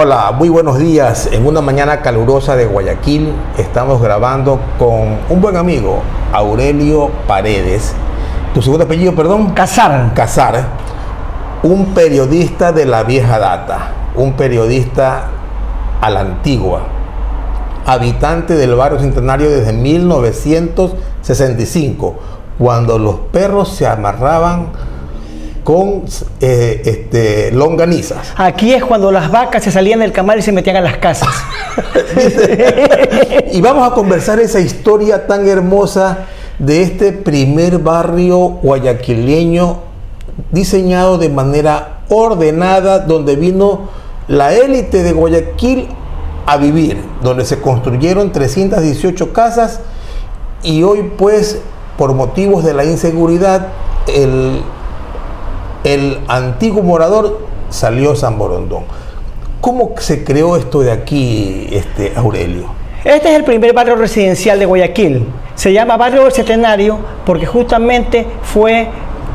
Hola, muy buenos días. En una mañana calurosa de Guayaquil estamos grabando con un buen amigo, Aurelio Paredes. ¿Tu segundo apellido, perdón? Casar. Casar. Un periodista de la vieja data, un periodista a la antigua, habitante del barrio Centenario desde 1965, cuando los perros se amarraban con eh, este, longanizas. Aquí es cuando las vacas se salían del camal y se metían a las casas. y vamos a conversar esa historia tan hermosa de este primer barrio guayaquileño diseñado de manera ordenada, donde vino la élite de Guayaquil a vivir, donde se construyeron 318 casas y hoy pues por motivos de la inseguridad el el antiguo morador salió San Borondón. ¿Cómo se creó esto de aquí, este, Aurelio? Este es el primer barrio residencial de Guayaquil. Se llama Barrio del Centenario porque justamente fue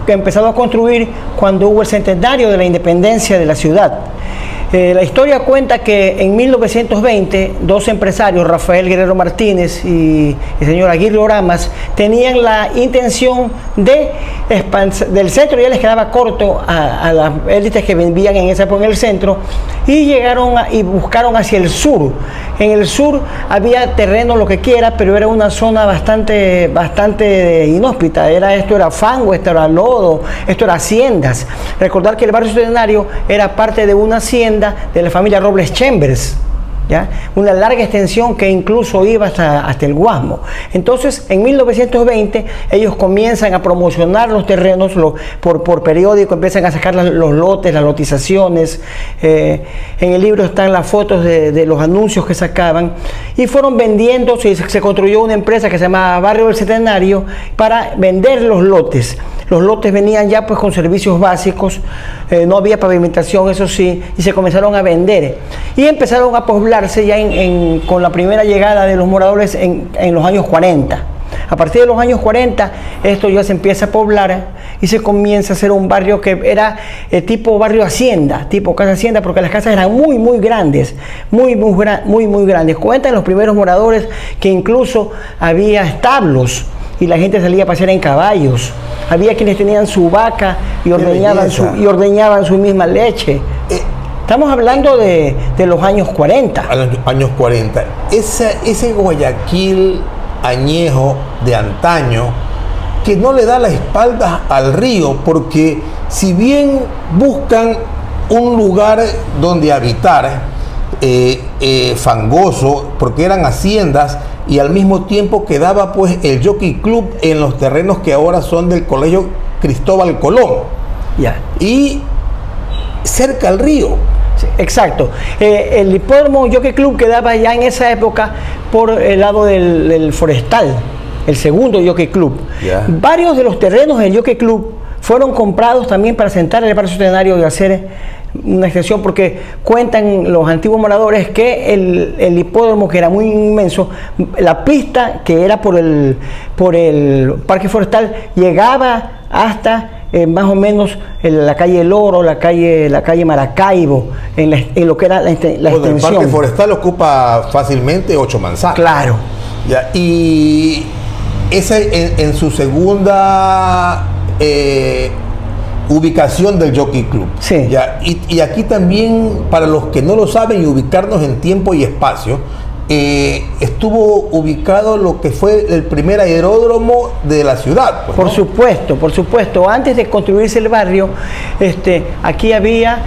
empezado a construir cuando hubo el centenario de la independencia de la ciudad. Eh, la historia cuenta que en 1920 dos empresarios, Rafael Guerrero Martínez y el señor Aguirre Oramas, tenían la intención de del centro ya les quedaba corto a, las élites que vivían en esa el centro y llegaron y buscaron hacia el sur. En el sur había terreno lo que quiera, pero era una zona bastante bastante inhóspita. Era esto era fango, esto era lodo, esto era haciendas. Recordar que el barrio centenario era parte de una hacienda de la familia Robles Chambers. Una larga extensión que incluso iba hasta, hasta el Guasmo. Entonces, en 1920, ellos comienzan a promocionar los terrenos por, por periódico, empiezan a sacar los lotes, las lotizaciones. Eh, en el libro están las fotos de, los anuncios que sacaban y fueron vendiendo. Se, construyó una empresa que se llamaba Barrio del Centenario para vender los lotes. Los lotes venían ya pues con servicios básicos, eh, no había pavimentación, eso sí, y se comenzaron a vender. Y empezaron a ya con la primera llegada de los moradores en, los años 40. A partir de los años 40, esto ya se empieza a poblar y se comienza a hacer un barrio que era eh, tipo barrio hacienda, tipo casa hacienda, porque las casas eran muy, muy grandes, muy, muy, muy, muy grandes. Cuentan los primeros moradores que incluso había establos y la gente salía a pasear en caballos. Había quienes tenían su vaca y ordeñaban, su, y ordeñaban su misma leche. Estamos hablando de, los años 40. Años 40. Ese, ese Guayaquil añejo de antaño que no le da la espalda al río porque si bien buscan un lugar donde habitar, eh, eh, fangoso, porque eran haciendas, y al mismo tiempo quedaba pues el Jockey Club en los terrenos que ahora son del Colegio Cristóbal Colón. Y cerca al río. Exacto. Eh, el hipódromo Jockey Club quedaba ya en esa época por el lado del, forestal, el segundo Jockey Club. Varios de los terrenos del Jockey Club fueron comprados también para sentar el parque centenario y hacer una extensión porque cuentan los antiguos moradores que el, hipódromo que era muy inmenso, la pista que era por el, por el parque forestal llegaba hasta eh, más o menos en la calle El Oro, la calle, la calle Maracaibo, en, lo que era la, extensión. El parque forestal ocupa fácilmente ocho manzanas. Claro. y ese en, su segunda eh, ubicación del Jockey Club. Sí. ¿ya? Y, aquí también, para los que no lo saben, y ubicarnos en tiempo y espacio, eh, estuvo ubicado lo que fue el primer aeródromo de la ciudad. Pues, por supuesto, por supuesto. Antes de construirse el barrio, este, aquí había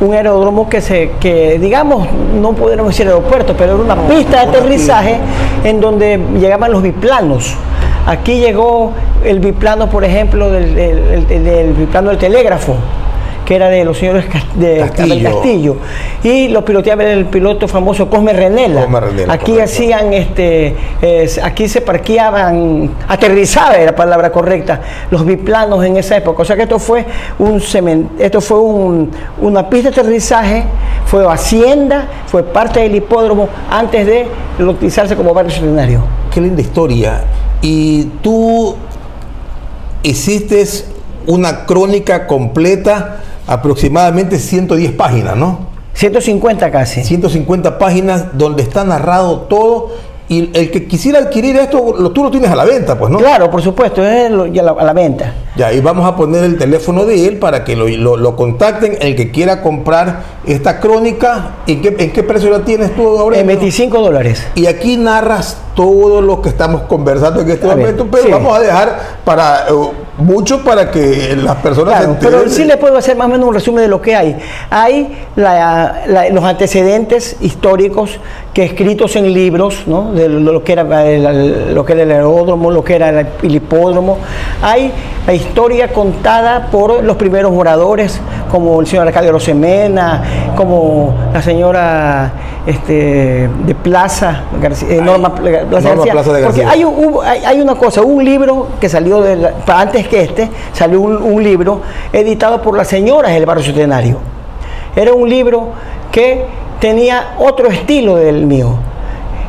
un aeródromo que se, que digamos, no podríamos decir aeropuerto, pero era una pista de aterrizaje en donde llegaban los biplanos. Aquí llegó el biplano, por ejemplo, del, biplano del telégrafo que era de los señores de Castillo. y lo piloteaba el piloto famoso Cosme Renela. aquí hacían este aquí se parqueaban, aterrizaba era la palabra correcta, los biplanos en esa época. O sea que esto fue un esto fue una pista de aterrizaje, fue hacienda, fue parte del hipódromo antes de utilizarse como barrio centenario. Qué linda historia. Y tú hiciste una crónica completa, aproximadamente 110 páginas, ¿no? 150 casi. 150 páginas donde está narrado todo y el que quisiera adquirir esto, lo, tú lo tienes a la venta, pues, ¿no? Claro, por supuesto, es lo- ya la- a la venta. Ya, y vamos a poner el teléfono de él para que lo, lo- lo contacten, el que quiera comprar esta crónica. ¿En qué, en qué precio la tienes tú ahora? En 25 dólares. Y aquí narras todo lo que estamos conversando en este A momento, pero sí. vamos a dejar para eh, mucho para que las personas Claro, pero sí le puedo hacer más o menos un resumen de lo que hay. Hay la- la- los antecedentes históricos que escritos en libros, ¿no? de lo que era el, lo que era el aeródromo, lo que era el hipódromo. Hay la historia contada por los primeros moradores, como el señor Arcadio Rosemena, como la señora este, de Plaza, García- eh, Norma, Plaza Norma García. Plaza de Porque García. hay hubo- hay, hay una cosa, un libro que salió de la- antes que este, salió un, un libro editado por las señoras del barrio centenario. Era un libro que tenía otro estilo del mío.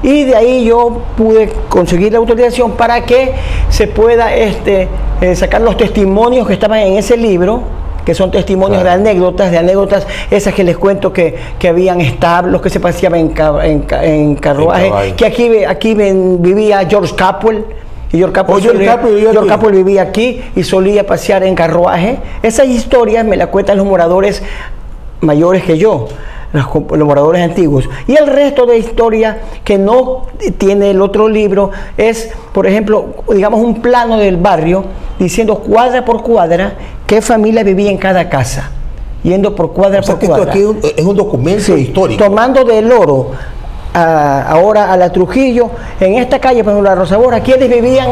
Y de ahí yo pude conseguir la autorización para que se pueda este, eh, sacar los testimonios que estaban en ese libro, que son testimonios Claro. de anécdotas, de anécdotas esas que les cuento que, que habían establos, que se paseaban en, en en carruaje, que aquí, aquí vivía George Capwell. Y George Capwell, Oh, George solía- Capwell vivía George aquí. Capwell vivía aquí y solía pasear en carruaje. Esas historias me las cuentan los moradores mayores que yo, los, los moradores antiguos. Y el resto de historia que no tiene el otro libro es, por ejemplo, digamos un plano del barrio diciendo cuadra por cuadra qué familia vivía en cada casa, yendo por cuadra O sea por que esto cuadra. aquí es un, es un documento Sí, histórico. Tomando del oro a- ahora a la Trujillo, en esta calle, por ejemplo, la Rosabora, ¿quiénes vivían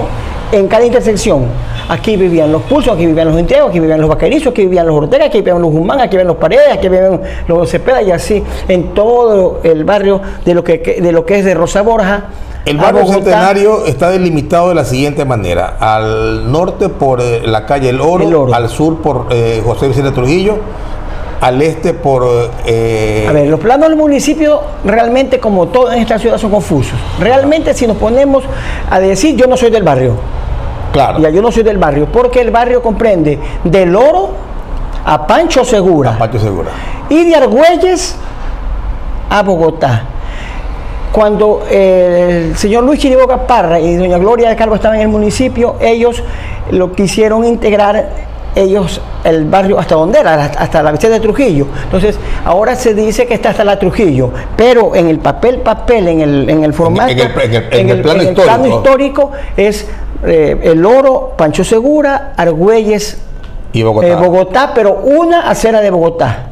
en cada intersección? Aquí vivían los Pulsos, aquí vivían los Integros, aquí vivían los Vaquerizos, aquí vivían los Ortega, aquí vivían los Guzmán, aquí vivían los Paredes, aquí vivían los Cepeda y así, en todo el barrio de lo que, de lo que es de Rosa Borja. El barrio centenario está delimitado de la siguiente manera: al norte por eh, la calle El Oro, El Oro. al sur por eh, José Vicente Trujillo, al este por. eh, A ver, los planos del municipio realmente, como todo en esta ciudad, son confusos. Realmente, si nos ponemos a decir, yo no soy del barrio, claro, Ya yo no soy del barrio, porque el barrio comprende del Oro a Pancho Segura y de Argüelles a Bogotá. Cuando eh, el señor Luis Chiriboga Parra y doña Gloria de Calvo estaban en el municipio, ellos lo quisieron integrar ellos el barrio hasta donde era, hasta la Vicente de Trujillo. Entonces, ahora se dice que está hasta la Trujillo, pero en el papel, papel, en el, en el formato, en el- en el- en el plano histórico es eh, El Oro, Pancho Segura, Argüelles, Y Bogotá. eh, Bogotá, pero una acera de Bogotá.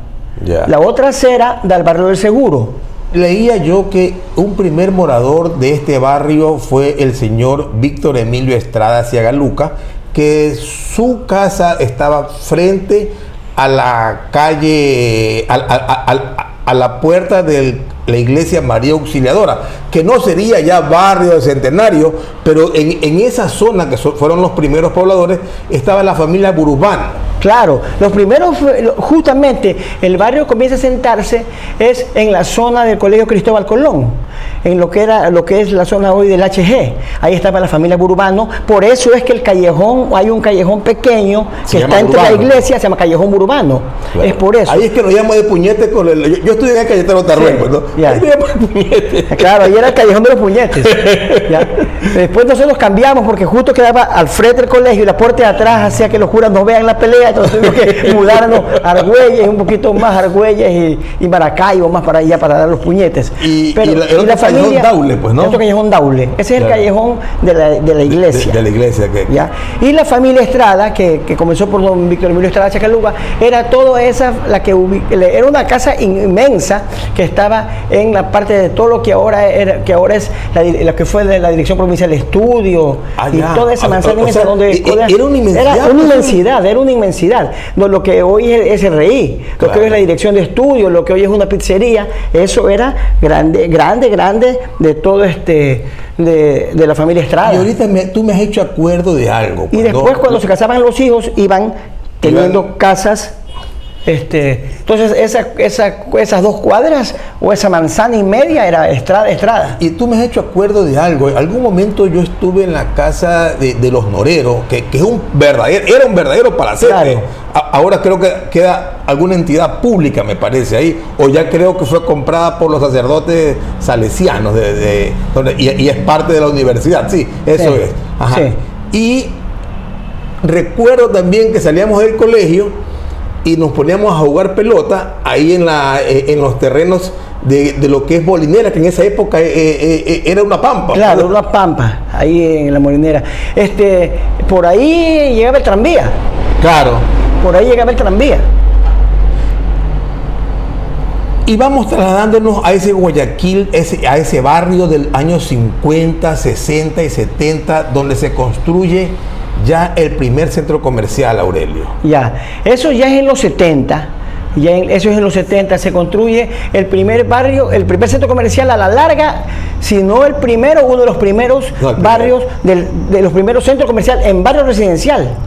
La otra acera del barrio del Seguro. Leía yo que un primer morador de este barrio fue el señor Víctor Emilio Estrada Ciagaluca, que su casa estaba frente a la calle, al- al- al- a, la puerta de la iglesia María Auxiliadora, que no sería ya barrio de Centenario, pero en, en esa zona que fueron los primeros pobladores estaba la familia Burubán. Claro, los primeros, justamente el barrio comienza a sentarse es en la zona del Colegio Cristóbal Colón, en lo que era lo que es la zona hoy del HG. Ahí estaba la familia Burubano, por eso es que el callejón, hay un callejón pequeño que llama está entre la iglesia, se llama Callejón Burubano. Es por eso. Ahí es que nos llamo de puñete con el. Yo, yo estoy en el Cayetano Tarrueco, ¿no? ya. Ahí me llamo de puñete. Claro, ahí era el callejón de los puñetes. ¿ya? Después nosotros cambiamos porque justo quedaba al frente del colegio y la puerta de atrás hacía que los curas no vean la pelea, entonces tuvimos que mudarnos a Argüelles, un poquito más Argüelles y, y Maracaibo, más para allá para dar los puñetes. Y- y la- el otro callejón Daule, pues, ¿no? Otro callejón Daule. Ese es el callejón de la, de la iglesia. De, de la iglesia. Que, ¿ya? Y la familia Estrada, que, que comenzó por don Víctor Emilio Estrada Chacaluga, era toda esa, la que era una casa inmensa que estaba en la parte de todo lo que ahora era, que ahora es la, lo que fue de la Dirección Provincial de Estudio Ah, y toda esa Ah, manzana o inmensa sea, donde e- e- era una inmensidad, Era una pues, inmensidad, era una inmensidad. No, lo que hoy es SRI, lo que hoy es la Dirección de Estudio, lo que hoy es una pizzería, eso era grande, grande, grande de todo este de, de la familia Estrada. Y ahorita me- tú me has hecho acuerdo de algo. Y pues, después cuando se casaban los hijos iban teniendo Iban- casas Este, entonces, esa, esa, esas dos cuadras o esa manzana y media era estrada, estrada. Y tú me has hecho acuerdo de algo. En algún momento yo estuve en la casa de, de los Noreros, que, que, es un verdadero, era un verdadero palacete. Claro. ahora creo que queda alguna entidad pública, me parece, ahí. O ya creo que fue comprada por los sacerdotes salesianos de, de y, y, es parte de la universidad. Sí, eso sí. es. Ajá. Sí. Y recuerdo también que salíamos del colegio y nos poníamos a jugar pelota ahí en, la, eh, en los terrenos de, de, lo que es Molinera, que en esa época eh, eh, era una pampa. Claro, una pampa, ahí en la Molinera. Este, por ahí llegaba el tranvía. Claro. Por ahí llegaba el tranvía. Y vamos trasladándonos a ese Guayaquil, ese, a ese barrio del año 50, 60 y 70, donde se construye ya el primer centro comercial, Aurelio. Ya, eso ya es en los 70. Ya en, eso es en los 70, se construye el primer barrio, el primer centro comercial a la larga, si no el primero, uno de los primeros no, barrios, del, de los primeros centros comerciales en barrio residencial.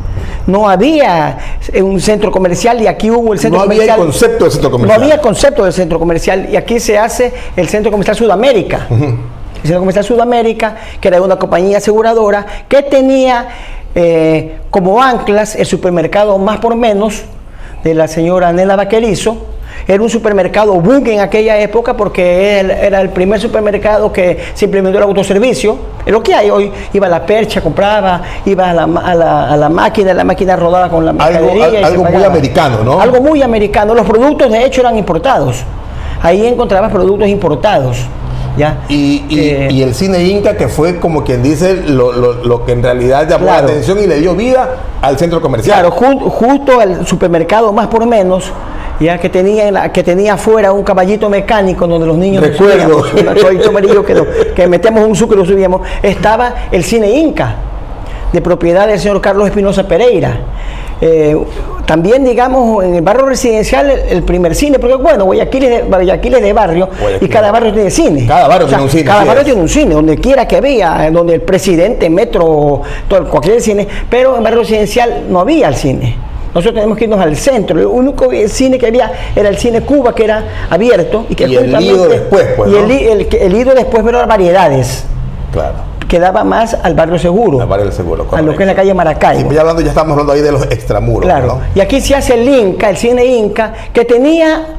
No había un centro comercial y aquí hubo el centro no comercial. No había concepto del centro comercial. No había concepto del centro comercial y aquí se hace el centro comercial Sudamérica. Uh -huh. Centro comercial Sudamérica, que era una compañía aseguradora que tenía eh, como anclas el supermercado más por menos de la señora Nela Vaquerizo. Era un supermercado boom en aquella época porque era el primer supermercado que se implementó el autoservicio. Es lo que hay hoy. Iba a la percha, compraba, iba a la, a la, a la máquina, la máquina rodaba con la mercadería. Algo, algo muy americano, ¿no? Algo muy americano. Los productos, de hecho, eran importados. Ahí encontrabas productos importados. ¿Ya? Y, y, eh, y, el cine Inca, que fue como quien dice lo, lo, lo que en realidad llamó claro. la atención y le dio vida al centro comercial. Claro, ju justo al supermercado más por menos, ya que tenía la, que tenía afuera un caballito mecánico donde los niños recuerdo un caballito amarillo que, lo, que metemos un sucre y lo subíamos, estaba el cine Inca de propiedad del señor Carlos Espinosa Pereira. Eh, también, digamos, en el barrio residencial, el, el, primer cine, porque bueno, Guayaquil es de, Guayaquil es de barrio Guayaquil. y cada barrio tiene cine. Cada barrio o sea, tiene un cine. Cada barrio es. tiene un cine, donde quiera que había, donde el presidente, metro, todo, cualquier cine, pero en el barrio residencial no había el cine. Nosotros tenemos que irnos al centro. El único cine que había era el cine Cuba, que era abierto. Y, que y el Lido después, pues, Y ¿no? el, el, el, Lido después, pero eran variedades. Claro quedaba más al barrio seguro. Al barrio seguro, correcto. A lo que es la calle Maracaibo. Y ya, hablando, ya estamos hablando ahí de los extramuros. Claro. ¿no? Y aquí se hace el Inca, el cine Inca, que tenía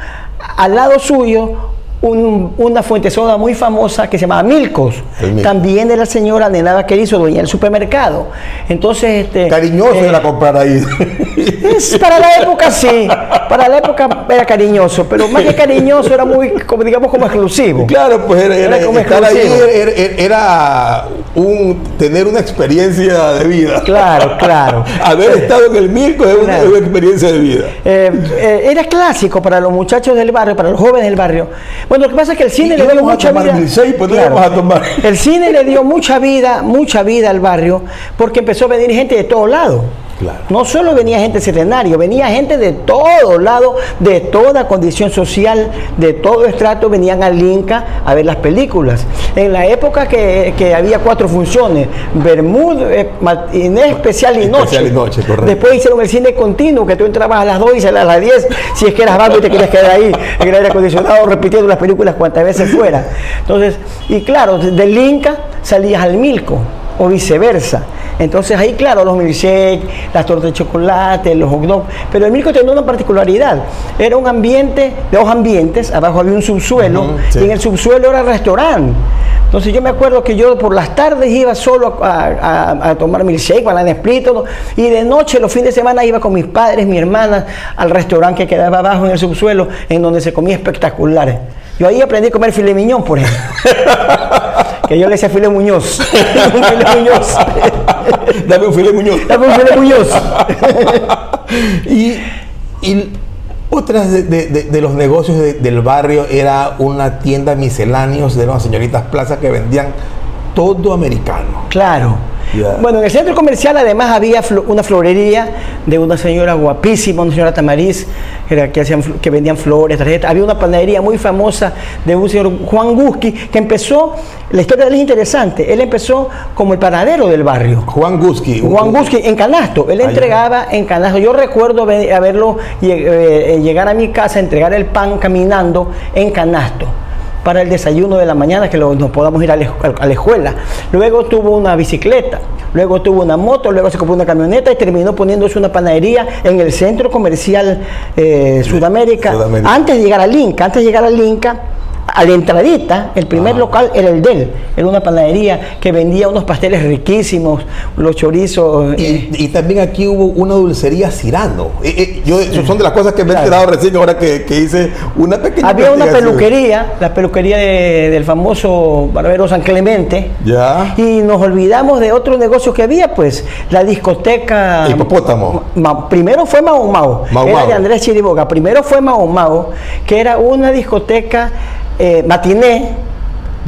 al lado suyo un, una fuente soda muy famosa que se llamaba Milcos. También de la señora Nenada que hizo, dueña del supermercado. Entonces, este. Cariñoso eh, era comprar ahí. Es, para la época sí. Para la época era cariñoso, pero más que cariñoso era muy, como, digamos, como exclusivo. Claro, pues era, era, era como estar ahí era, era, un tener una experiencia de vida. Claro, claro. Haber estado en el Milcos es una, una, experiencia de vida. Eh, eh, era clásico para los muchachos del barrio, para los jóvenes del barrio. Bueno, lo que pasa es que el cine y le dio mucha vida. Pues claro, a tomar. El cine le dio mucha vida, mucha vida al barrio, porque empezó a venir gente de todos lados. Claro. No solo venía gente centenario, venía gente de todos lados, de toda condición social, de todo estrato, venían al Inca a ver las películas. En la época que, que había cuatro funciones, Bermud, eh, Matinés, Especial y Noche. Especial y noche Después hicieron el cine continuo, que tú entrabas a las 2 y salías a las 10, si es que eras vago y te querías quedar ahí, en el aire acondicionado, repitiendo las películas cuantas veces fuera. Entonces, y claro, del Inca salías al Milco, o viceversa. Entonces ahí, claro, los milkshakes, las tortas de chocolate, los hot dogs, pero el Milco tenía una particularidad. Era un ambiente, de dos ambientes, abajo había un subsuelo, uh -huh, sí. y en el subsuelo era restaurante. Entonces yo me acuerdo que yo por las tardes iba solo a, a, a tomar milkshake, banana split, todo, y de noche, los fines de semana, iba con mis padres, mi hermana, al restaurante que quedaba abajo en el subsuelo, en donde se comía espectaculares. Yo ahí aprendí a comer filet miñón, por ejemplo. que yo le decía filet Muñoz. un filet Muñoz. Dame un filet Muñoz. Dame un filet Muñoz. y, y otras de, de, de, los negocios del barrio era una tienda misceláneos de unas señoritas plazas que vendían todo americano. Claro. Bueno, en el centro comercial además había una florería de una señora guapísima, una señora Tamariz, que, hacían que vendían flores, tarjetas. Había una panadería muy famosa de un señor Juan Guski, que empezó, la historia de él es interesante, él empezó como el panadero del barrio. Juan Guski. Juan Guski en canasto, él entregaba en canasto. Yo recuerdo haberlo eh, llegar a mi casa, entregar el pan caminando en canasto para el desayuno de la mañana que lo- nos podamos ir a la, esc- a la escuela. Luego tuvo una bicicleta, luego tuvo una moto, luego se compró una camioneta y terminó poniéndose una panadería en el centro comercial eh, Sudamérica, Sudamérica. antes de llegar al Inca, antes de llegar al Inca. A la entradita, el primer Ah. local era el de él, era una panadería que vendía unos pasteles riquísimos, los chorizos. eh, Y, y también aquí hubo una dulcería Cirano. Eh, eh, yo, son de las cosas que me he Claro. enterado recién ahora que, que hice una pequeña Había una peluquería, la peluquería de- del famoso barbero San Clemente. Ya. Y nos olvidamos de otro negocio que había, pues, la discoteca. Hipopótamo. Ma- primero fue Mao Mao, Mau era Mau. de Andrés Chiriboga. Primero fue Mao Mao, que era una discoteca eh, matiné,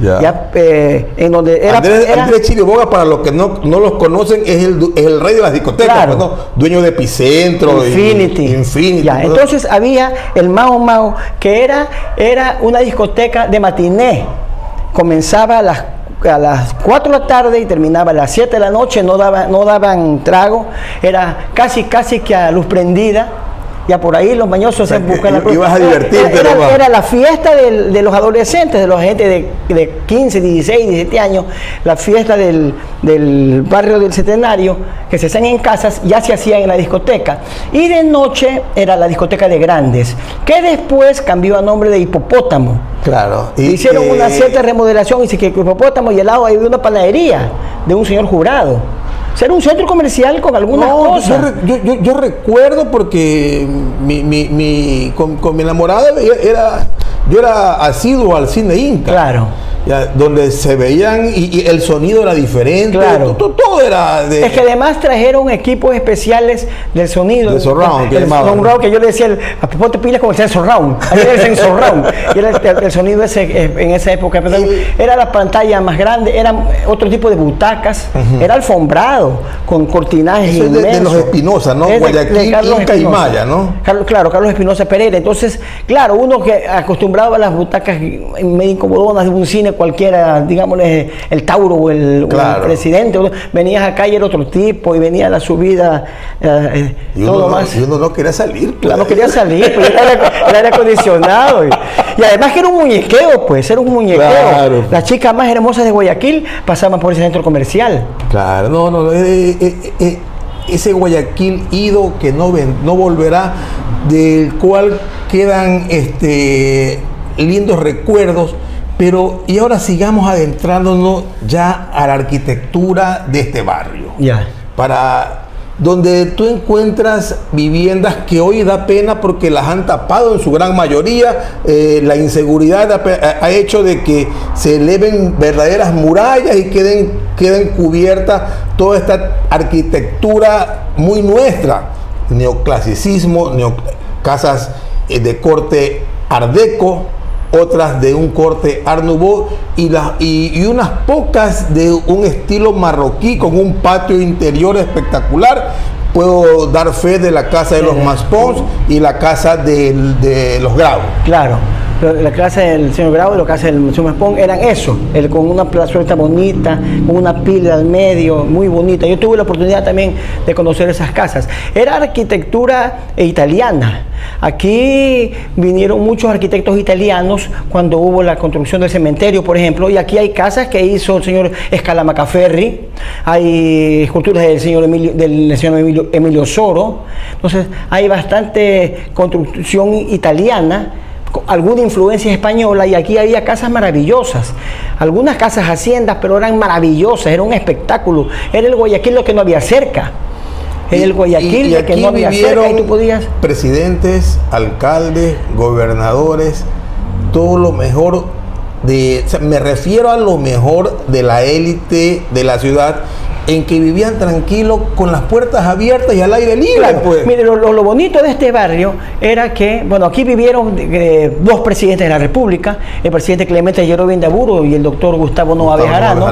Ya. ya, eh, en donde era. Andrés, era- Andrés Chiriboga, para los que no, no los conocen, es el, es el rey de las discotecas, Claro. pues, ¿no? dueño de Epicentro, y- Infinity. Ya, todo. entonces había el Mao Mao, que era, era una discoteca de matiné. Comenzaba a las, a las 4 de la tarde y terminaba a las 7 de la noche, no, daba, no daban trago, era casi, casi que a luz prendida. Ya por ahí los mañosos sea, se que buscan la ibas a divertirte Era, era la fiesta de los adolescentes, de la gente de, de 15, 16, 17 años, la fiesta del, del barrio del Centenario, que se hacían en casas, ya se hacía en la discoteca. Y de noche era la discoteca de grandes, que después cambió a nombre de Hipopótamo. Claro. y, Hicieron una cierta remodelación y se quedó Hipopótamo y al lado había una panadería de un señor jurado. Era un centro comercial con algunas No, cosas. yo, yo- yo recuerdo porque mi, mi- mi- con, con mi enamorada era, yo era asiduo al cine Inca. Claro. Ya, donde se veían y, y el sonido era diferente. Claro. Todo, todo era de. Es que además trajeron equipos especiales del sonido. De surround, que el surround, que yo le decía, el, a ponte pilas como el sensor round. Ahí era el sensor round. Y era el, el sonido ese, eh, en esa época. pero Era la pantalla más grande, era otro tipo de butacas, era alfombrado, con cortinajes Eso es de- de los Espinosa, ¿no? Es Guayaquil, de Carlos Inca y. Maya, ¿no? Carlos, claro, Carlos Espinosa Pereira. Entonces, claro, uno que acostumbrado a las butacas medio incomodonas de un cine cualquiera, digámosle el Tauro o el, o el Claro. presidente, venías acá y era otro tipo, y venía la subida, eh, Y uno, todo no, más. y uno no quería salir. pues. Claro, no quería salir, pues era el aire acondicionado. Y, y además que era un muñequeo, pues, era un muñequeo. Claro. Las chicas más hermosas de Guayaquil pasaban por ese centro comercial. Claro, no, no, eh, eh, eh, ese Guayaquil ido que no, ven, no volverá, del cual quedan este, lindos recuerdos, pero y ahora sigamos adentrándonos ya a la arquitectura de este barrio. Ya. para donde tú encuentras viviendas que hoy da pena porque las han tapado en su gran mayoría. Eh, la inseguridad ha, hecho de que se eleven verdaderas murallas y queden, queden cubiertas toda esta arquitectura muy nuestra. Neoclasicismo, neo- casas eh, de corte ardeco, otras de un corte Art Nouveau y, las- y, y unas pocas de un estilo marroquí con un patio interior espectacular. Puedo dar fe de la casa de los Maspons y la casa del- de los Grau. Claro. Lo- La clase del señor Grau y la casa del señor Maspón eran eso, el, con una plazuelta bonita, con una pila al medio, muy bonita. Yo tuve la oportunidad también de conocer esas casas. Era arquitectura italiana. Aquí vinieron muchos arquitectos italianos cuando hubo la construcción del cementerio, por ejemplo, y aquí hay casas que hizo el señor Escalamacaferri, hay esculturas del señor Emilio, del señor Emilio, Emilio Soro. Entonces, hay bastante construcción italiana alguna influencia española y aquí había casas maravillosas, algunas casas haciendas, pero eran maravillosas, era un espectáculo, era el Guayaquil lo que no había cerca, era el Guayaquil lo que no había cerca y tú podías... presidentes, alcaldes, gobernadores, todo lo mejor de, o sea, me refiero a lo mejor de la élite de la ciudad en que vivían tranquilos con las puertas abiertas y al aire libre. Claro, pues. mire, lo, lo- lo bonito de este barrio era que, bueno, aquí vivieron eh, dos presidentes de la República, el presidente Clemente Yerovín Daburo y el doctor Gustavo Nova Bejarano.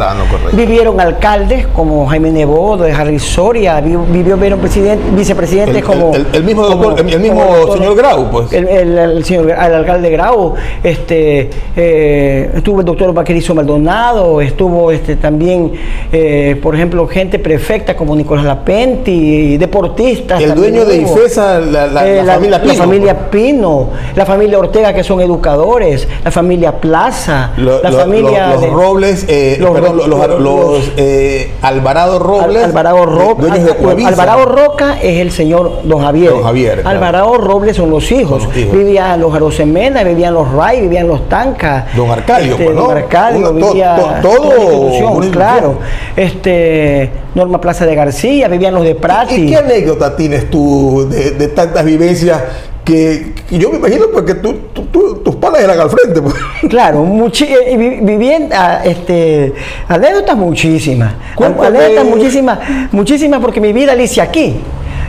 Vivieron alcaldes como Jaime Nebot, de Harry Soria, vi- vivió, vieron presidente, vicepresidentes El- como... el- el mismo como- doctor- el mismo como doctor- señor Grau, pues. El señor, el alcalde Grau, este, eh, estuvo el doctor Vaquerizo Maldonado, estuvo este, también, eh, por ejemplo, gente perfecta como Nicolás Lapenti, deportistas. El dueño de. IFESA, la- la- Eh, la familia Pino, familia Pino, la familia Ortega, que son educadores, la familia Plaza, Lo- la lo- familia. lo- los de- Robles, eh, los- perdón, los, los- los- los, eh, Alvarado Robles. Al- Alvarado Roca. dueños de Coavisa. Alvarado Roca es el señor Don Javier. Don Javier, claro. Alvarado Robles son los hijos. Son los hijos. Vivían los Arosemena, vivían los Ray, vivían los Tanca. Don Arcadio, pues, ¿no? Don Arcadio, Una- vivía to- todo la institución, una institución. claro. Este, Norma Plaza de García, vivían los de ¿Y Prati. qué anécdota tienes tú de, de tantas vivencias que, que yo me imagino porque tú, tú- tú- tus palas eran al frente? pues? Claro, eh, vi- vivienda, este, anécdotas muchísimas. Anécdotas muchísimas, muchísimas porque mi vida la hice aquí.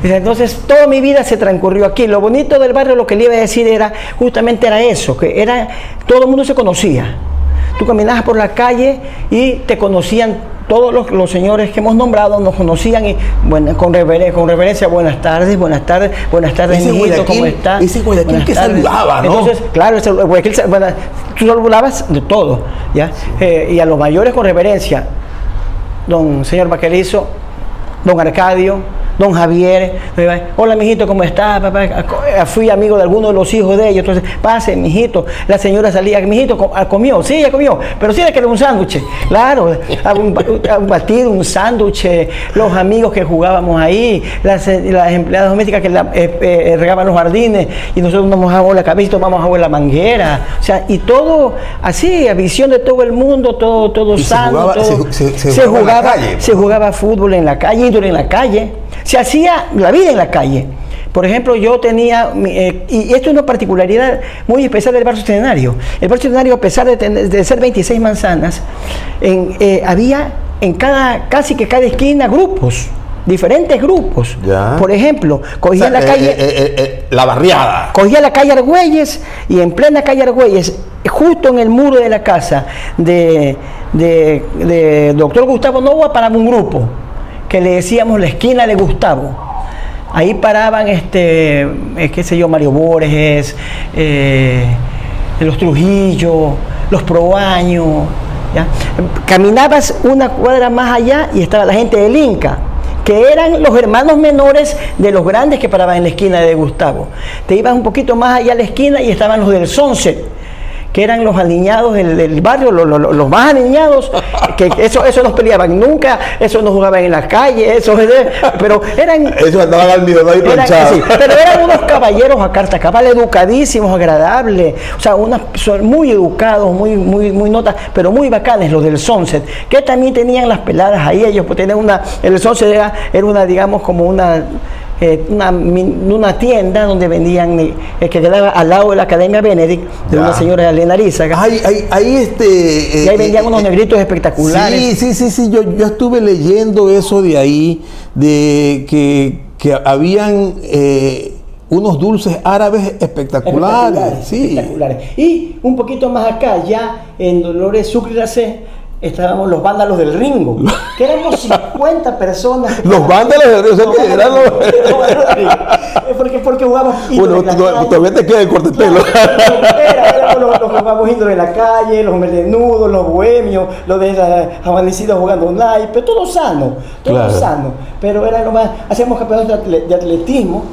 Entonces toda mi vida se transcurrió aquí. Lo bonito del barrio, lo que le iba a decir era, justamente era eso, que era, todo el mundo se conocía. Tú caminabas por la calle y te conocían todos los, los señores que hemos nombrado, nos conocían y bueno, con, reveren- con reverencia, buenas tardes, buenas tardes, buenas tardes, Ese mijito, ¿cómo está? ese Guayaquil que tardes. saludaba, ¿no? Entonces, Claro, ese- Guayaquil bueno, tú saludabas de todo, ¿ya? Eh, y a los mayores con reverencia, don señor Vaquerizo, don Arcadio, don Javier, hola mijito, ¿cómo está? Papá, Fui amigo de alguno de los hijos de ellos, entonces, pase, mijito. La señora salía, mijito, ah, comió, sí, ya comió, pero sí le quedó un sándwich, claro, un, ba- un batido, un sándwich, los amigos que jugábamos ahí, las, las empleadas domésticas que la- eh, eh, regaban los jardines y nosotros nos mojábamos la cabeza y tomábamos la manguera, o sea, y todo así, a visión de todo el mundo, todo, todo Y se sano, jugaba- todo- se- se- se jugaba en calle, se jugaba fútbol en la calle, índole en la calle, se hacía la vida en la calle. Por ejemplo, yo tenía, eh, y esto es una particularidad muy especial del barrio centenario. El barrio centenario, a pesar de, tener- de ser 26 manzanas, en, eh, había en cada, casi que cada esquina grupos, diferentes grupos. Ya. Por ejemplo, O cogía sea, la eh, calle... eh, eh, eh, la barriada. Cogía la calle Argüelles y en plena calle Argüelles, justo en el muro de la casa de, de, de doctor Gustavo Nova, paraba un grupo que le decíamos la esquina de Gustavo. Ahí paraban, este, eh, qué sé yo, Mario Borges, eh, los Trujillo, los Proaño. ¿ya? Caminabas una cuadra más allá y estaba la gente del Inca que eran los hermanos menores de los grandes que paraban en la esquina de Gustavo. Te ibas un poquito más allá a la esquina y estaban los del Sunset, que eran los aniñados del, del barrio, lo- lo- lo- los más aniñados, que eso, eso no peleaban. Nunca, eso no jugaban en la calle, eso, pero eran Eso andaban al millonario eran, planchado. sí, pero eran unos caballeros a carta cabal, educadísimos, agradables, o sea, unas, son muy educados, muy, muy, muy notas, pero muy bacanes los del Sunset, que también tenían las peladas ahí, ellos pues tenían una, el Sunset era, era una, digamos, como una, eh, una, una tienda donde vendían, eh, que quedaba al lado de la Academia Benedict, de Ya. una señora Elena Arizaga, Ahí, ahí, ahí este. eh, y ahí vendían eh, unos negritos espectaculares. Sí, sí, sí, sí. Yo, yo estuve leyendo eso de ahí, de que, que habían unos dulces árabes espectaculares. sí. espectaculares. Y un poquito más acá, ya en Dolores Sucre estábamos los vándalos del Ringo, que éramos 50 personas. que- Los vándalos del Ringo, o sea que eran los- Eh, porque, porque jugábamos Bueno, la calle. todavía te queda el corte de pelo. Era, éramos los, los que jugábamos índole en la calle, los melenudos, los bohemios, los de la- amanecidos jugando naipe, todo sano, todo Claro. sano. Pero era lo más, hacíamos campeonatos de de atletismo,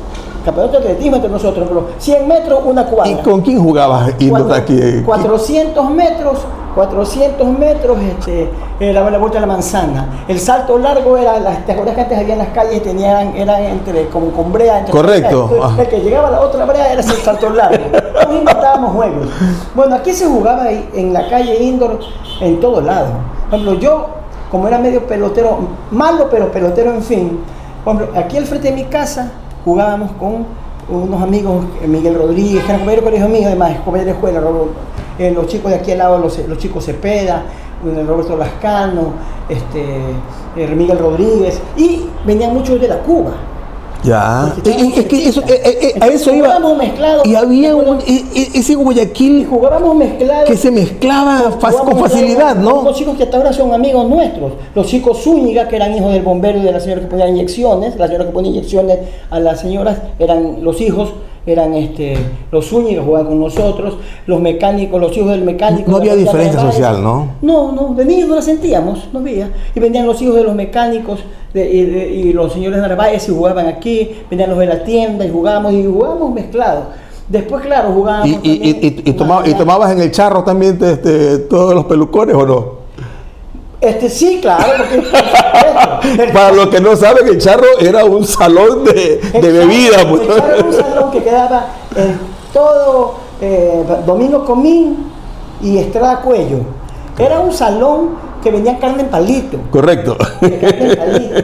campeonatos de atletismo entre nosotros, pero 100 metros, una cuadra. ¿Y con quién jugabas Cuatro- aquí? 400 metros, 400 metros, este, eh, la, vuelta a la manzana. El salto largo era, las, ¿te acuerdas que antes había en las calles, tenían, eran entre, como con brea. Entre Correcto, Entonces, ajá. el que llegaba a la otra brea era ese salto largo. Nos inventábamos juegos. Bueno, aquí se jugaba en la calle indoor en todos lados. Por ejemplo, yo, como era medio pelotero, malo pero pelotero en fin, por ejemplo, aquí al frente de mi casa jugábamos con unos amigos, eh, Miguel Rodríguez, que era compañero de colegio mío, además, compañero de escuela, eh, los chicos de aquí al lado, los, chicos Cepeda, eh, Roberto Lascano, este, Miguel Rodríguez, y venían muchos de la Cuba. Ya. Es que eso, eh, eh, eh, a eso iba. mezclados. Y había un, ese y Guayaquil jugábamos mezclados. que se mezclaba con facilidad, ¿no? Los chicos que hasta ahora son amigos nuestros. Los chicos Zúñiga, que eran hijos del bombero y de la señora que ponía inyecciones. La señora que ponía inyecciones a las señoras eran los hijos, eran este, los Zúñiga, jugaban con nosotros. Los mecánicos, los hijos del mecánico. No de había de diferencia social, ¿no? No, no, de niños no la sentíamos, no había. Y venían los hijos de los mecánicos de- y, de- y los señores Narváez y jugaban aquí, venían los de la tienda y jugábamos y jugábamos mezclados. Después, claro, jugábamos. Y, y, y, y- y toma- y tomabas en el charro también este, todos los pelucones, ¿o no? Este sí, claro, porque. El- Para los que no saben, el charro era un salón de, bebida. charro- pues. el charro era un salón que quedaba en todo eh, Domingo Comín y Estrada Cuello. Era un salón que vendían carne en palito. Correcto. de carne en palito.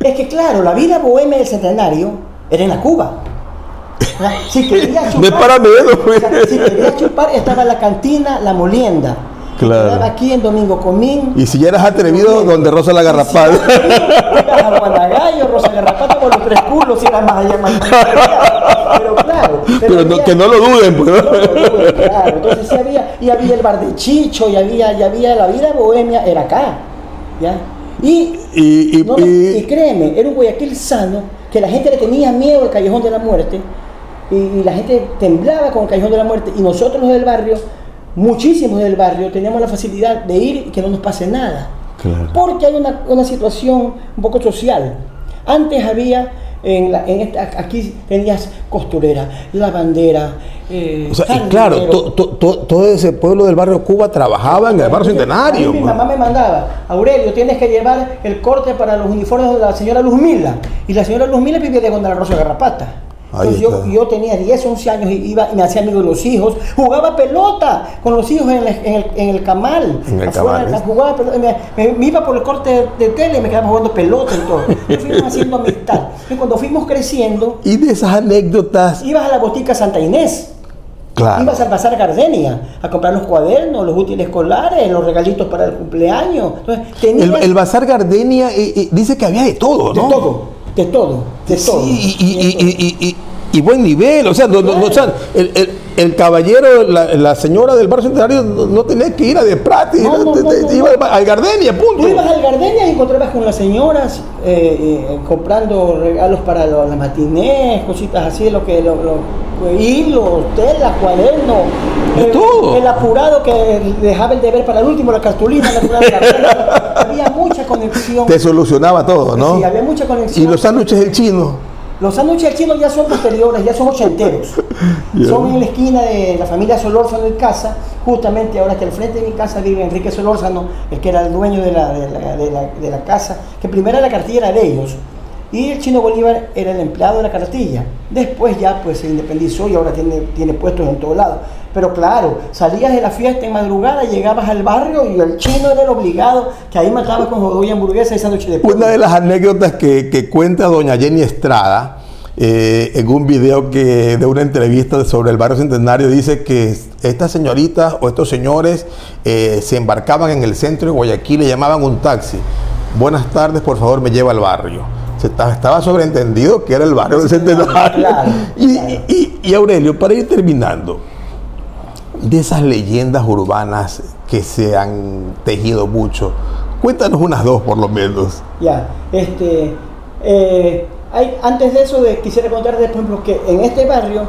Es que claro, la vida bohemia del centenario era en la Cuba. Si quería No es chupar, para menos, pues. o sea, si quería chupar, estaba la cantina, la molienda. Claro. Aquí en Domingo Comín. Y si ya eras atrevido, donde Rosa la Garrapata. Ibas a Guanagallo, Rosa Garrapata por los tres culos, y era más allá, más. Pero claro. Pero no- había- que no lo duden, pues. No, no, no, claro. Entonces sí había, y había el bar de Chicho, y había, y había la vida bohemia, era acá. ¿ya? Y, Y, y- no, y- créeme, era un Guayaquil sano, que la gente le tenía miedo al callejón de la muerte, y la gente temblaba con el callejón de la muerte, y nosotros los del barrio, muchísimos del barrio, teníamos la facilidad de ir y que no nos pase nada. Claro. Porque hay una, una situación un poco social. Antes había, en la- en esta- aquí tenías costurera, lavandera, eh, O sea, y claro, to- to- to- todo ese pueblo del barrio Cuba trabajaba en el barrio centenario. Mi mamá me mandaba, Aurelio, tienes que llevar el corte para los uniformes de la señora Luzmila. Y la señora Luzmila vivía de la Rosa Garrapata. Entonces yo, tenía 10, 11 años y iba y me hacía amigo de los hijos. Jugaba pelota con los hijos en el, en el, en el camal. En el Afuera, camal, jugaba pelota, me, me- me iba por el corte de, de tele y me quedaba jugando pelota y todo. Fuimos haciendo amistad. Y cuando fuimos creciendo, Y de esas anécdotas, ibas a la botica Santa Inés. claro. Ibas al Bazar Gardenia a comprar los cuadernos, los útiles escolares, los regalitos para el cumpleaños. Entonces, tenías El, el Bazar Gardenia eh, eh, dice que había de todo, de ¿no? todo, de todo, de Sí, todo. y, y- y- y- y- y buen nivel, o sea, no, no- no, o sea, el, el- el caballero, la, la señora del barrio centenario no, tenía que ir a de Prati, No, no, no, iba al Gardenia, punto. Tú ibas al Gardenia y encontrabas con las señoras eh, eh, comprando regalos para lo- las matinés, cositas así, lo que lo, lo- hilos, telas, cuadernos, De eh, todo. el apurado que dejaba el deber para el último, la cartulina, la apurada de la regla. había mucha conexión. Te solucionaba todo, ¿no? Sí, había mucha conexión. y los sándwiches del chino. Los sándwiches chinos ya son posteriores, ya son ochenteros. Son en la esquina de la familia Solórzano en casa, justamente ahora que al frente de mi casa vive Enrique Solórzano, el que era el dueño de la, de la, de la- de la casa, que primero la cartilla era de ellos. Y el chino Bolívar era el empleado de la cartilla. Después ya pues se independizó y ahora tiene, tiene puestos en todos lados. Pero claro, salías de la fiesta en madrugada, llegabas al barrio y el chino era el obligado, que ahí matabas con jodoya hamburguesa y sándwich de pollo. Una de las anécdotas que, que cuenta doña Jenny Estrada eh, en un video que de una entrevista sobre el barrio centenario dice que estas señoritas o estos señores eh, se embarcaban en el centro de Guayaquil y llamaban un taxi. Buenas tardes, por favor, me lleva al barrio. Se estaba, estaba sobreentendido que era el barrio del centenario. claro, y, claro. y- y Aurelio, para ir terminando, de esas leyendas urbanas que se han tejido mucho, cuéntanos unas dos por lo menos. Ya, este, eh, hay, antes de eso de, quisiera contarte, por ejemplo, que en este barrio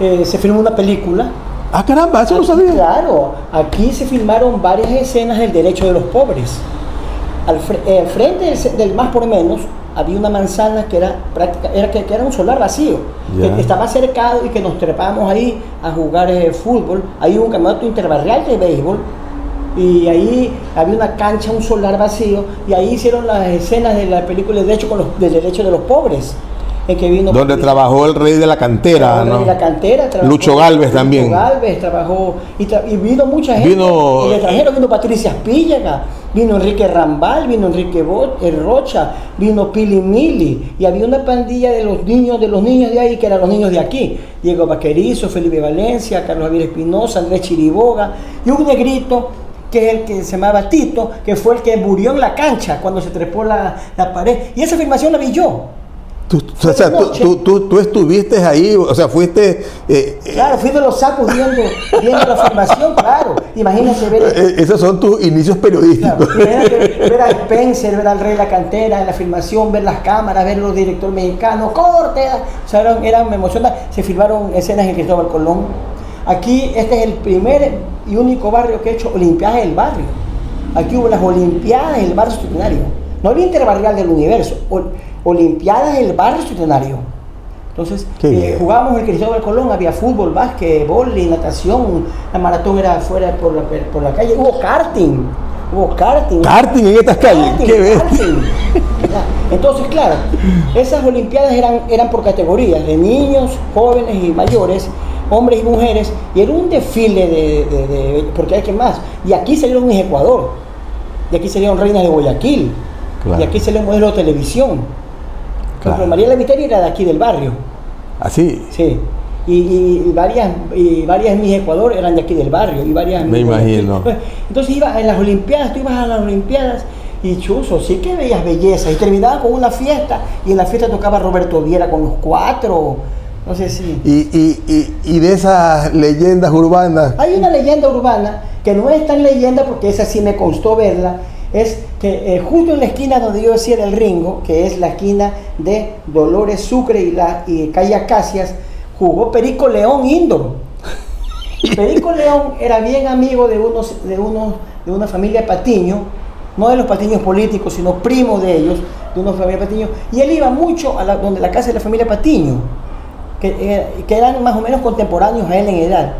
eh, se filmó una película. Ah, caramba, eso Aquí, sabía. Claro, aquí se filmaron varias escenas del derecho de los pobres. Al, eh, al frente del más por menos había una manzana que era práctica, era que, que era un solar vacío, Ya. que estaba cercado y que nos trepamos ahí a jugar eh, fútbol. Hay un campeonato interbarrial de béisbol y ahí había una cancha, un solar vacío y ahí hicieron las escenas de la película de hecho con los, del derecho de los pobres. en que vino... Donde trabajó el rey de la cantera, ¿no? la cantera, Lucho Galvez también. Lucho Galvez trabajó, y, vino mucha gente. Vino... El extranjero vino Patricia Spíllaga, vino Enrique Rambal, vino Enrique eh, Rocha, vino Pili Mili, y había una pandilla de los niños, de los niños de ahí, que eran los niños de aquí. Diego Vaquerizo, Felipe Valencia, Carlos Javier Espinosa, Andrés Chiriboga, y un negrito que es el que se llamaba Tito, que fue el que murió en la cancha cuando se trepó la, la pared. Y esa afirmación la vi yo. Tú, o sea, tú, tú, tú, estuviste ahí, o sea, fuiste... Eh, eh, claro, fui de los sapos viendo, viendo la formación, claro. Imagínate ver... Eh, esos son tus inicios periodísticos. ver a Spencer, ver al Rey de la Cantera, en la filmación, ver las cámaras, ver los directores mexicanos, corte. O sea, eran, eran, me emociona. Se filmaron escenas en Cristóbal Colón. Aquí, este es el primer y único barrio que ha hecho Olimpiadas del Barrio. Aquí hubo las Olimpiadas del Barrio Centenario. No había interbarrial del universo. Olimpiadas del Barrio Centenario. Entonces, eh, jugábamos el Cristóbal Colón, había fútbol, básquet, y natación, la maratón era fuera por la, por la calle, hubo karting, hubo karting. Karting en estas calles, qué Entonces, claro, esas Olimpiadas eran, eran por categorías, de niños, jóvenes y mayores, hombres y mujeres, y era un desfile de, porque hay que más. Y aquí salieron mis Ecuador, y aquí salieron reinas de Guayaquil, y aquí salió un modelo de televisión. Claro. María La era de aquí del barrio. ¿Así? ¿Ah, sí. Y, varias y varias mis Ecuador eran de aquí del barrio y varias me imagino entonces iba en las olimpiadas tú ibas a las olimpiadas y chuzo sí que veías belleza y terminaba con una fiesta y en la fiesta tocaba Roberto Viera con los cuatro no sé si. Y, de esas leyendas urbanas. Hay una leyenda urbana que no es tan leyenda porque esa sí me costó verla. Es que eh, justo en la esquina donde yo decía el Ringo, que es la esquina de Dolores Sucre y, la, y Calle Acacias, jugó Perico León Indoor. Perico León era bien amigo de unos, de unos, de una familia Patiño, no de los patiños políticos, sino primo de ellos, de una familia Patiño, y él iba mucho a la, donde la casa de la familia Patiño. Eh, que, eran más o menos contemporáneos a él en edad.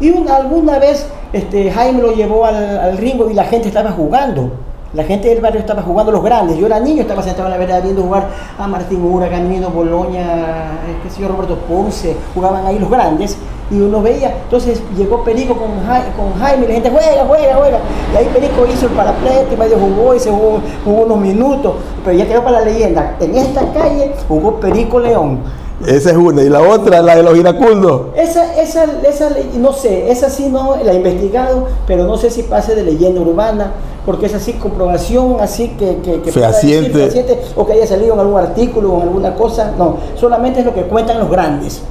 Y alguna vez este, Jaime lo llevó al, ringo y la gente estaba jugando. La gente del barrio estaba jugando los grandes. Yo era niño, estaba sentado en la vereda viendo jugar a Martín Ura, Camino, Boloña, qué sé yo, Roberto Ponce. Jugaban ahí los grandes y uno veía. Entonces llegó Perico con, con Jaime y la gente juega, juega, juega. Y ahí Perico hizo el paraplete, medio jugó y se jugó, jugó unos minutos. Pero ya quedó para la leyenda. En esta calle jugó Perico León esa es una. Y la otra, la de los iracundos. Esa, esa, esa, no sé, esa sí no la he investigado, pero no sé si pase de leyenda urbana, porque es así comprobación, así que, que, fehaciente. o que haya salido en algún artículo o en alguna cosa. No, solamente es lo que cuentan los grandes.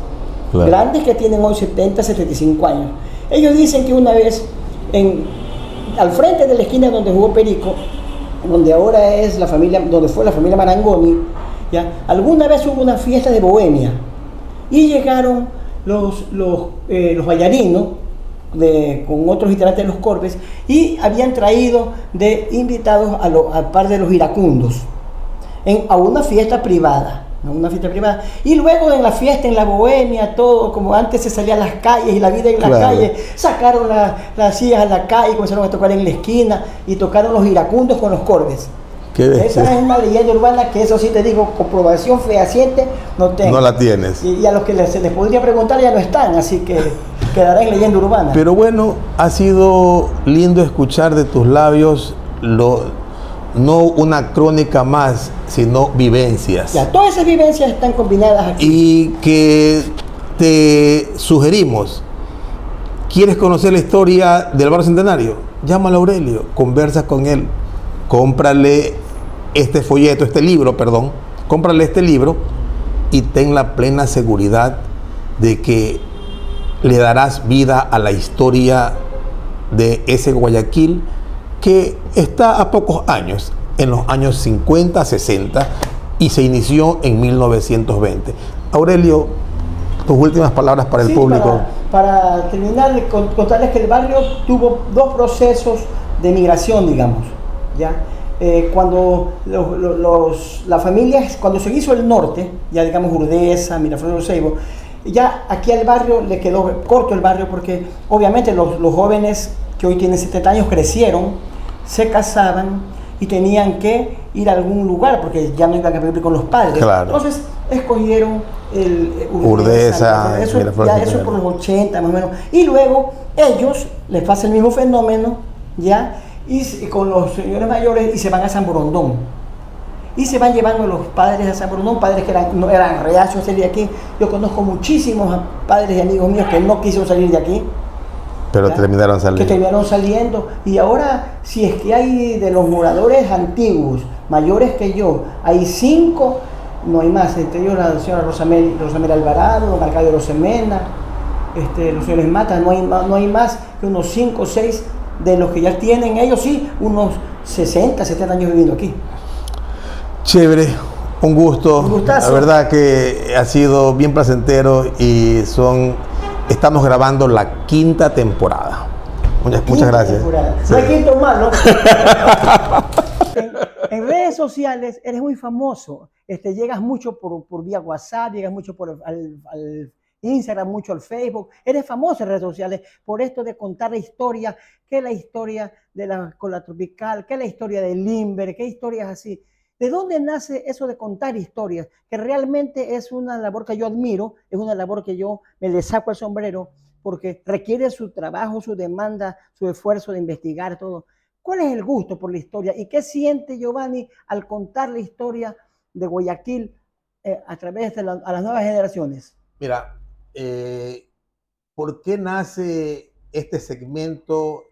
Grandes que tienen hoy 70, 75 años. Ellos dicen que una vez, en, al frente de la esquina donde jugó Perico, donde ahora es la familia, donde fue la familia Marangoni, Alguna vez hubo una fiesta de Bohemia y llegaron los, los, eh, los de, con otros integrantes de los Corbes y habían traído de invitados a, lo, par de los iracundos en, a una fiesta privada. Una fiesta privada. Y luego en la fiesta, en la bohemia, todo, como antes se salía a las calles y la vida en las calles, sacaron las sillas a la calle, comenzaron a tocar en la esquina y tocaron los iracundos con los corbes. Esa es una leyenda urbana que eso sí te digo, comprobación fehaciente no tengo. No la tienes. Y, a los que se les podría preguntar ya no están, así que quedará en leyenda urbana. Pero bueno, ha sido lindo escuchar de tus labios lo, no una crónica más, sino vivencias. Ya, todas esas vivencias están combinadas aquí. Y que te sugerimos, ¿quieres conocer la historia del barrio centenario? Llama a Aurelio, conversa con él, cómprale este folleto, este libro, perdón, cómprale este libro y ten la plena seguridad de que le darás vida a la historia de ese Guayaquil que está a pocos años, en los años 50, 60 y se inició en 1920. Aurelio, tus últimas palabras para el público. Para, para terminar, contarles que el barrio tuvo dos procesos de migración, digamos. ¿ya? Eh, cuando los, las familias, cuando se hizo el norte, ya digamos Urdesa, Miraflores, Seibo, ya aquí al barrio le quedó corto el barrio porque obviamente los, los, jóvenes que hoy tienen 70 años crecieron, se casaban y tenían que ir a algún lugar porque ya no iban a vivir con los padres. Claro. Entonces escogieron el eh, Urdesa, eso, mira, ya eso por los 80 más o menos. Y luego ellos les pasa el mismo fenómeno, ¿ya? Y, con los señores mayores y se van a San Borondón. Y se van llevando a los padres a San Borondón, padres que eran, no eran reacios a salir de aquí. Yo conozco muchísimos padres y amigos míos que no quisieron salir de aquí. Pero terminaron Que saliendo. terminaron saliendo. Y ahora, si es que hay de los moradores antiguos, mayores que yo, hay cinco, no hay más. Entre ellos la señora Rosamel, Rosamel Alvarado, don Arcadio Rosemena, este, los señores Mata, no hay, no hay más que unos cinco o seis de los que ya tienen ellos, sí, unos 60, 70 años viviendo aquí. Chévere, un gusto. Un gustazo. La verdad que ha sido bien placentero y son. Estamos grabando la quinta temporada. Muchas, muchas gracias. temporada. Sí. No hay quinto más, ¿no? en, en redes sociales eres muy famoso. Este, llegas mucho por, por vía WhatsApp, llegas mucho por al, al Instagram, mucho al Facebook. Eres famoso en redes sociales por esto de contar la historia, qué es la historia de la cola tropical, qué es la historia del Limber, qué historias así. ¿De dónde nace eso de contar historias? Que realmente es una labor que yo admiro, es una labor que yo me le saco el sombrero porque requiere su trabajo, su demanda, su esfuerzo de investigar todo. ¿Cuál es el gusto por la historia y qué siente Giovanni al contar la historia de Guayaquil eh, a través de la- a las nuevas generaciones? Mira, eh, ¿por qué nace este segmento?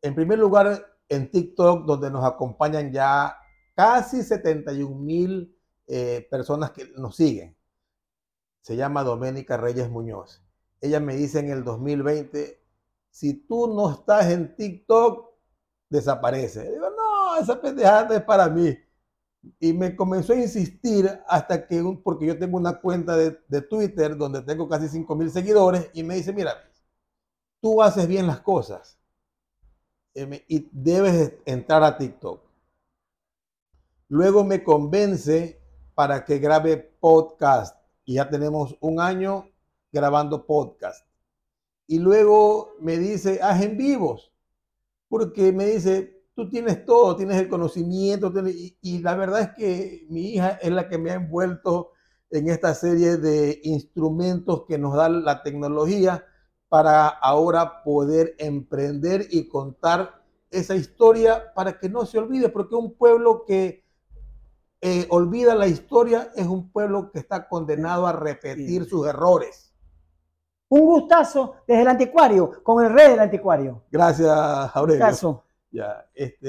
En primer lugar, en TikTok, donde nos acompañan ya casi 71 mil eh, personas que nos siguen. Se llama Doménica Reyes Muñoz. Ella me dice en el 2020, si tú no estás en TikTok, desaparece. Digo, no, esa pendejada es para mí. Y me comenzó a insistir hasta que, un- porque yo tengo una cuenta de, de Twitter donde tengo casi 5 mil seguidores y me dice, mira, tú haces bien las cosas eh, y debes entrar a TikTok. Luego me convence para que grabe podcast y ya tenemos un año grabando podcast. Y luego me dice, haz en vivos, porque me dice, tú tienes todo, tienes el conocimiento, tienes- y, y la verdad es que mi hija es la que me ha envuelto en esta serie de instrumentos que nos da la tecnología para ahora poder emprender y contar esa historia para que no se olvide, porque un pueblo que eh, olvida la historia es un pueblo que está condenado a repetir sus errores. Un gustazo desde el anticuario, con el rey del anticuario. Gracias, Aurelio. Gustazo. Ya, este,